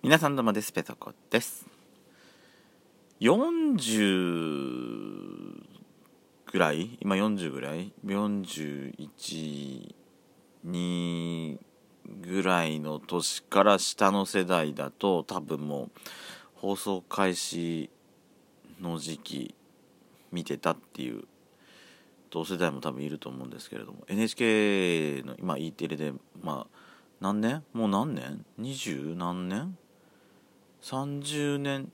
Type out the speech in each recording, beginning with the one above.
皆さんどうもですペソコです。40ぐらい？今40ぐらい？41 2ぐらいの年から下の世代だと多分もう放送開始の時期見てたっていう同世代も多分いると思うんですけれども。NHK の今 E テレでまあ何年？もう何年？二十何年？30年。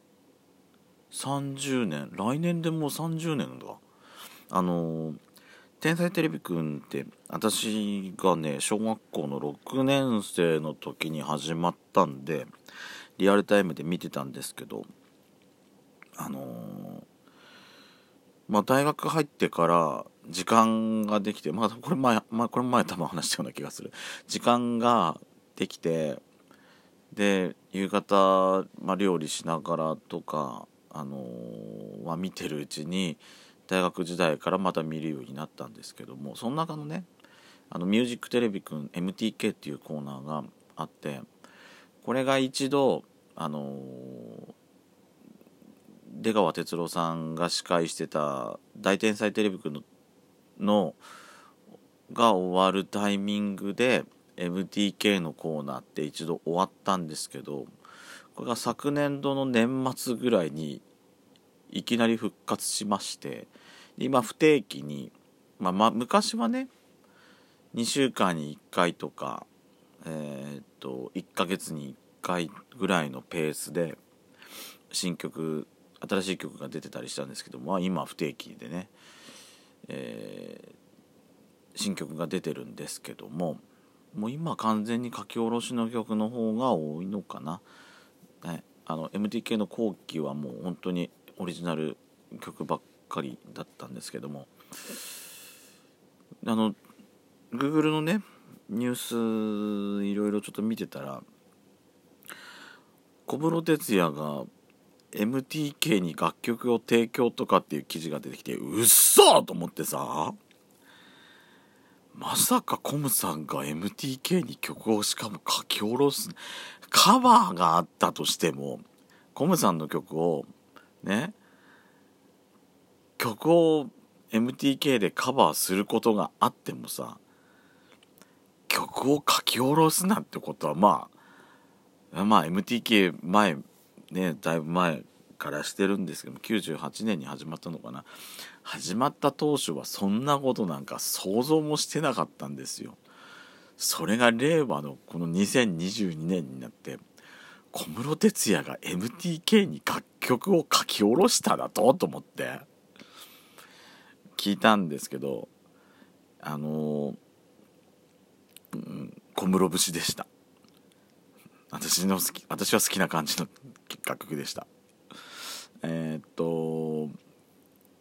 30年。来年でもう30年だ。あの「天才てれびくん」って私がね小学校の6年生の時に始まったんでリアルタイムで見てたんですけどあの、まあ大学入ってから時間ができてまあこれ前、まあ、これ前多分話したような気がする。時間ができてで夕方、まあ、料理しながらとか、あのー、まあ、見てるうちに大学時代からまた見るようになったんですけどもその中のね「あのミュージックテレビくん MTK」っていうコーナーがあってこれが一度あのー、出川哲朗さんが司会してた「大天才テレビくんの」のが終わるタイミングで MTK のコーナーって一度終わったんですけどこれが昨年度の年末ぐらいにいきなり復活しまして今不定期に、まあ、まあ昔はね2週間に1回とか、えー、っと1ヶ月に1回ぐらいのペースで新曲新しい曲が出てたりしたんですけども、まあ、今不定期でね、えー、新曲が出てるんですけどももう今完全に書き下ろしの曲の方が多いのかな。ね、あの MTK の後期はもう本当にオリジナル曲ばっかりだったんですけどもあの Google のねニュースいろいろちょっと見てたら小室哲哉が MTK に楽曲を提供とかっていう記事が出てきてうっそと思ってさまさかコムさんが MTK に曲をしかも書き下ろすカバーがあったとしてもコムさんの曲をね曲を MTK でカバーすることがあってもさ曲を書き下ろすなんてことはまあまあ MTK 前ねだいぶ前からしてるんですけど98年に始まったのかな。始まった当初はそんなことなんか想像もしてなかったんですよ。それが令和のこの2022年になって小室哲哉が MTK に楽曲を書き下ろしただとと思って聞いたんですけどあのうん、小室節でした。私の好き私は好きな感じの楽曲でした。えー、っと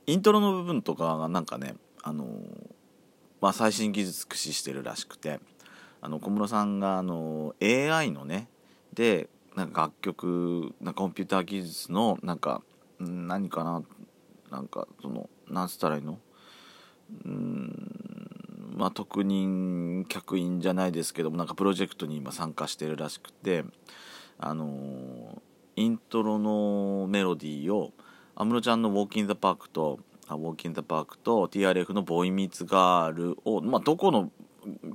イントロの部分とかがなんかねあのまあ最新技術駆使してるらしくてあの小室さんがあの AI のねでなんか楽曲なコンピューター技術のなんか何かななんかその何つったらいいの？うんまあ特任客員じゃないですけどもなんかプロジェクトに今参加してるらしくてあのイントロのメロディーを安室ちゃんの「ウォーキン・ザ・パークと」ウォーキン・ザ・パークと TRF の「ボーイ・ミーツ・ガールを」まあ、どこの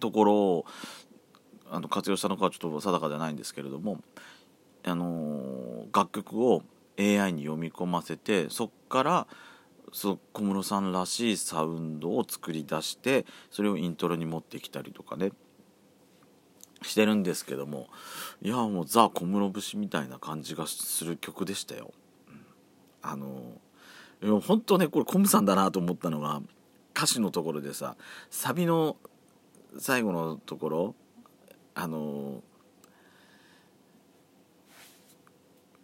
ところをあの活用したのかはちょっと定かじゃないんですけれども、あのー、楽曲を AI に読み込ませてそっからそ小室さんらしいサウンドを作り出してそれをイントロに持ってきたりとかね。してるんですけどもいやもうザ・小室節みたいな感じがする曲でしたよ。あの本当ねこれコムさんだなと思ったのが歌詞のところでさサビの最後のところあの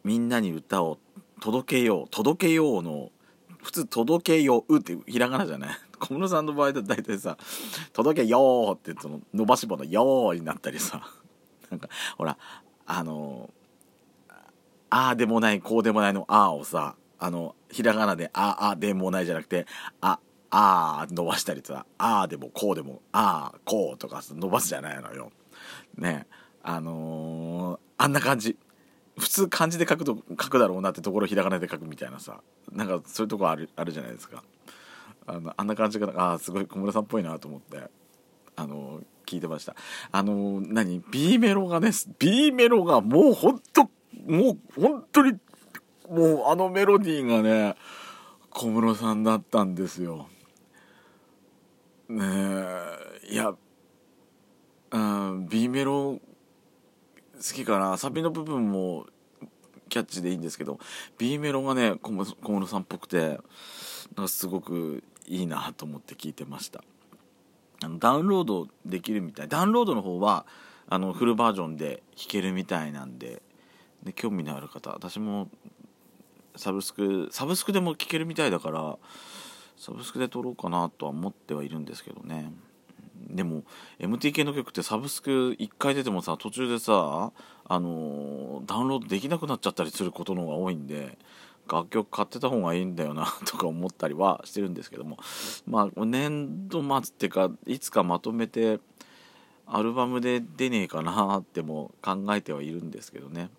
みんなに歌を届けよう届けようの普通届けようってひらがなじゃない。小室さんの場合だと大体さ「届けよう」ってその伸ばし棒の「よう」になったりさ。なんかほらあのああでもないこうでもないの「あ」をさあのひらがなで「あ」あでもないじゃなくて「あ」あ伸ばしたりさ「ああ」でもこうでも「あ」こうとか伸ばすじゃないのよ。ね。あのー、あんな感じ。普通漢字で書くと書くだろうなってところをひらがなで書くみたいなさ。なんかそういうとこあるあるじゃないですか。あのあんな感じがああすごい小室さんっぽいなと思ってあの聞いてました。あの何？B メロがね B メロがもうほんともう本当にもうあのメロディーがね小室さんだったんですよ。ねえいやうん B メロ好きかな。サビの部分もキャッチでいいんですけど B メロがね小室さんっぽくてなんかすごくいいなと思って聞いてました。あのダウンロードできるみたい。ダウンロードの方はあのフルバージョンで弾けるみたいなんでで興味のある方私もサブスクサブスクでも聴けるみたいだからサブスクで撮ろうかなとは思ってはいるんですけどね。でも MTK の曲ってサブスク1回出てもさ途中でさあのダウンロードできなくなっちゃったりすることの方が多いんで楽曲買ってた方がいいんだよな とか思ったりはしてるんですけども。まあ年度末っていうかいつかまとめてアルバムで出ねえかなっても考えてはいるんですけどね。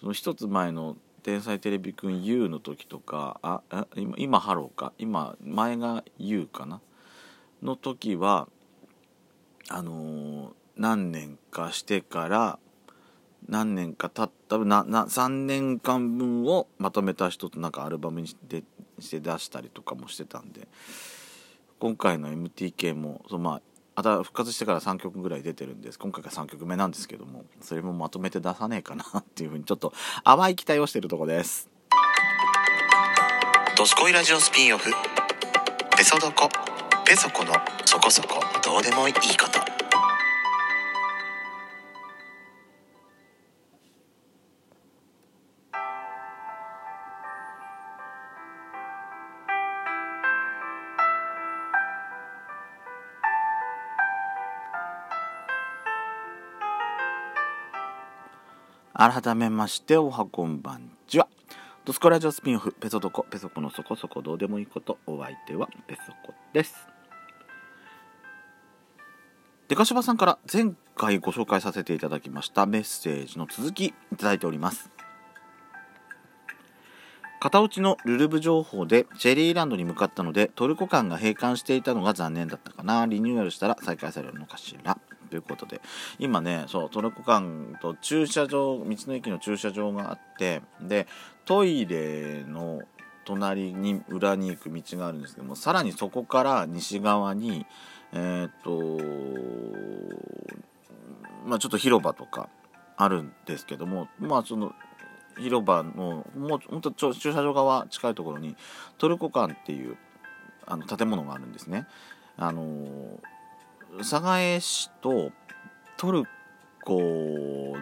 その一つ前の天才テレビくん U の時とかああ今今ハローか？今前が U かな？の時はあの、何年かしてから何年か経ったなな3年間分をまとめた人となんかアルバムにしてして出したりとかもしてたんで今回の MTK もそのまあまた復活してから3曲ぐらい出てるんです。今回が3曲目なんですけどもそれもまとめて出さねえかなっていうふうにちょっと淡い期待をしてるとこです「どすこいラジオスピンオフ」「ペソドコ」「ペソコのそこそこどうでもいいこと」改めましておはこんばんちは。ドスコラジオスピンオフペソドコペソコのそこそこどうでもいいこと。お相手はペソコです。デカシバさんから前回ご紹介させていただきましたメッセージの続きいただいております。片落ちのルルブ情報でチェリーランドに向かったのでトルコ館が閉館していたのが残念だったかな。リニューアルしたら再開されるのかしら。ということで。今ねそうトルコ館と駐車場道の駅の駐車場があってでトイレの隣に裏に行く道があるんですけどもさらにそこから西側にえー、っとまあちょっと広場とかあるんですけどもまあその広場のもうほんと駐車場側近いところにトルコ館っていうあの建物があるんですね。あの寒河江市とトルコ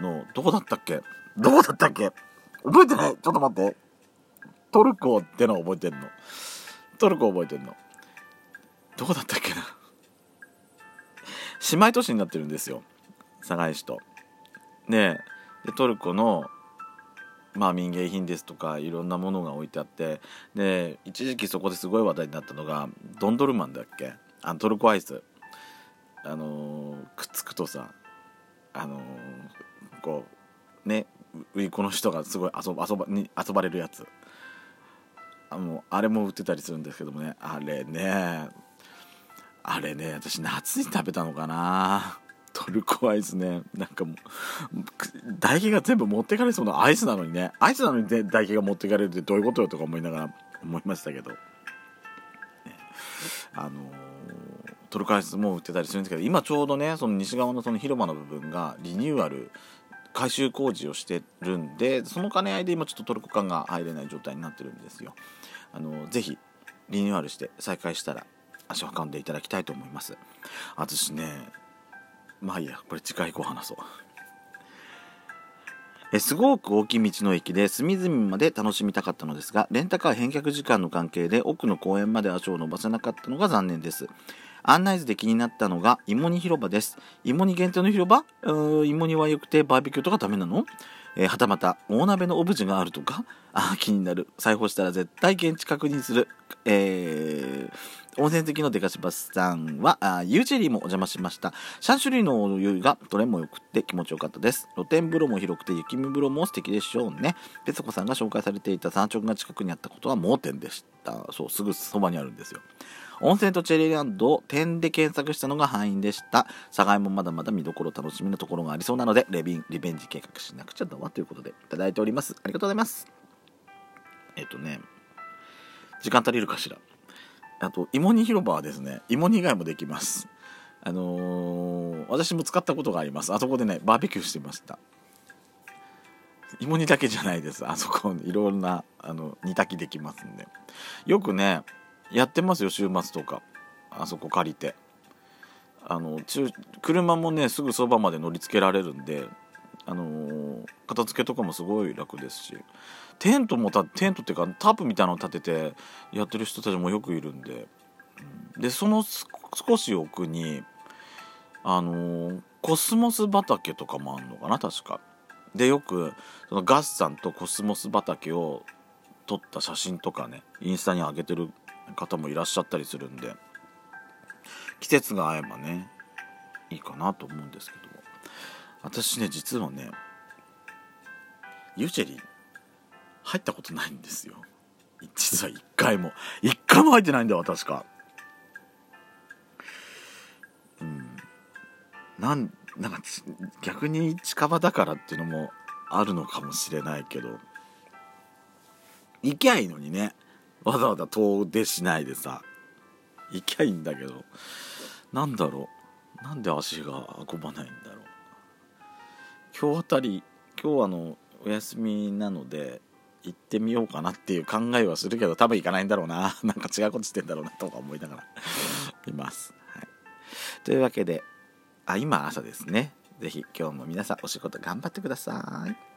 のどこだったっけ？どこだったっけ？覚えてない。ちょっと待って。トルコっての覚えてんの。トルコ覚えてんの。どこだったっけな？姉妹都市になってるんですよ。寒河江市と。でトルコのまあ民芸品ですとかいろんなものが置いてあってで一時期そこですごい話題になったのがドンドルマンだっけ？あのトルコアイス。あのー、くっつくとさあのー、こうね売り子の人がすごい遊ば遊ばに遊ばれるやつ。あのあれも売ってたりするんですけどもね。あれね。あれね私夏に食べたのかな。トルコアイスね。なんかもう唾液が全部持ってかれそうなアイスなのにね。アイスなのに、ね、唾液が持ってかれるってどういうことよとか思いながら思いましたけど、ね、あのー、トルコアイスも売ってたりするんですけど今ちょうどねその西側のその広場の部分がリニューアル改修工事をしてるんでその兼ね合いで今ちょっとトルコ館が入れない状態になってるんですよ。あのぜひリニューアルして再開したら足を運んでいただきたいと思います。私ねまあいいやこれ次回以降話そう。えすごく大きい道の駅で隅々まで楽しみたかったのですがレンタカー返却時間の関係で奥の公園まで足を伸ばせなかったのが残念です。案内図で気になったのが芋煮広場です。芋煮限定の広場？うー芋煮は良くてバーベキューとかダメなの？えー、はたまた大鍋のオブジェがあるとか？あ気になる裁縫したら絶対現地確認する、えー、温泉好きのデカシバスさんは、あユージェリーもお邪魔しました。3種類のお湯がどれも良くて気持ちよかったです。露天風呂も広くて雪見風呂も素敵でしょうね。ペソコさんが紹介されていた山頂が近くにあったことは盲点でした。そう、すぐそばにあるんですよ。温泉とチェリーランドを点で検索したのが範囲でした。佐賀もまだまだ見どころ楽しみなところがありそうなので、レビンリベンジ計画しなくちゃだわということでいただいております。ありがとうございます。えっ、とね、時間足りるかしら。あと、芋煮広場はですね、芋煮以外もできます。あのー私も使ったことがあります。あそこでね、バーベキューしてました。芋煮だけじゃないです。あそこ、いろんな、あの、煮炊きできますんで。よくね、やってますよ、週末とか。あそこ借りて。あの、車もね、すぐそばまで乗り付けられるんで、あのー片付けとかもすごい楽ですしテントもたテントっていうかタープみたいなの立ててやってる人たちもよくいるんで、うんでその少し奥にあのーコスモス畑とかもあるのかな確かでよくそのガッサンとコスモス畑を撮った写真とかねインスタに上げてる方もいらっしゃったりするんで季節が合えばねいいかなと思うんですけど私ね実はねユーチェリー入ったことないんですよ。実は一回も。一回も入ってないんだよ確か。うん。なんなんか逆に近場だからっていうのもあるのかもしれないけど。行きゃいいのにね。わざわざ遠出しないでさ行きゃいいんだけどなんだろうなんで足が運ばないんだろう。今日あたり今日あのお休みなので行ってみようかなっていう考えはするけど多分行かないんだろうな。なんか違うことしてんだろうなとか思いながらいます、はい、というわけであ今朝ですね。是非今日も皆さんお仕事頑張ってください。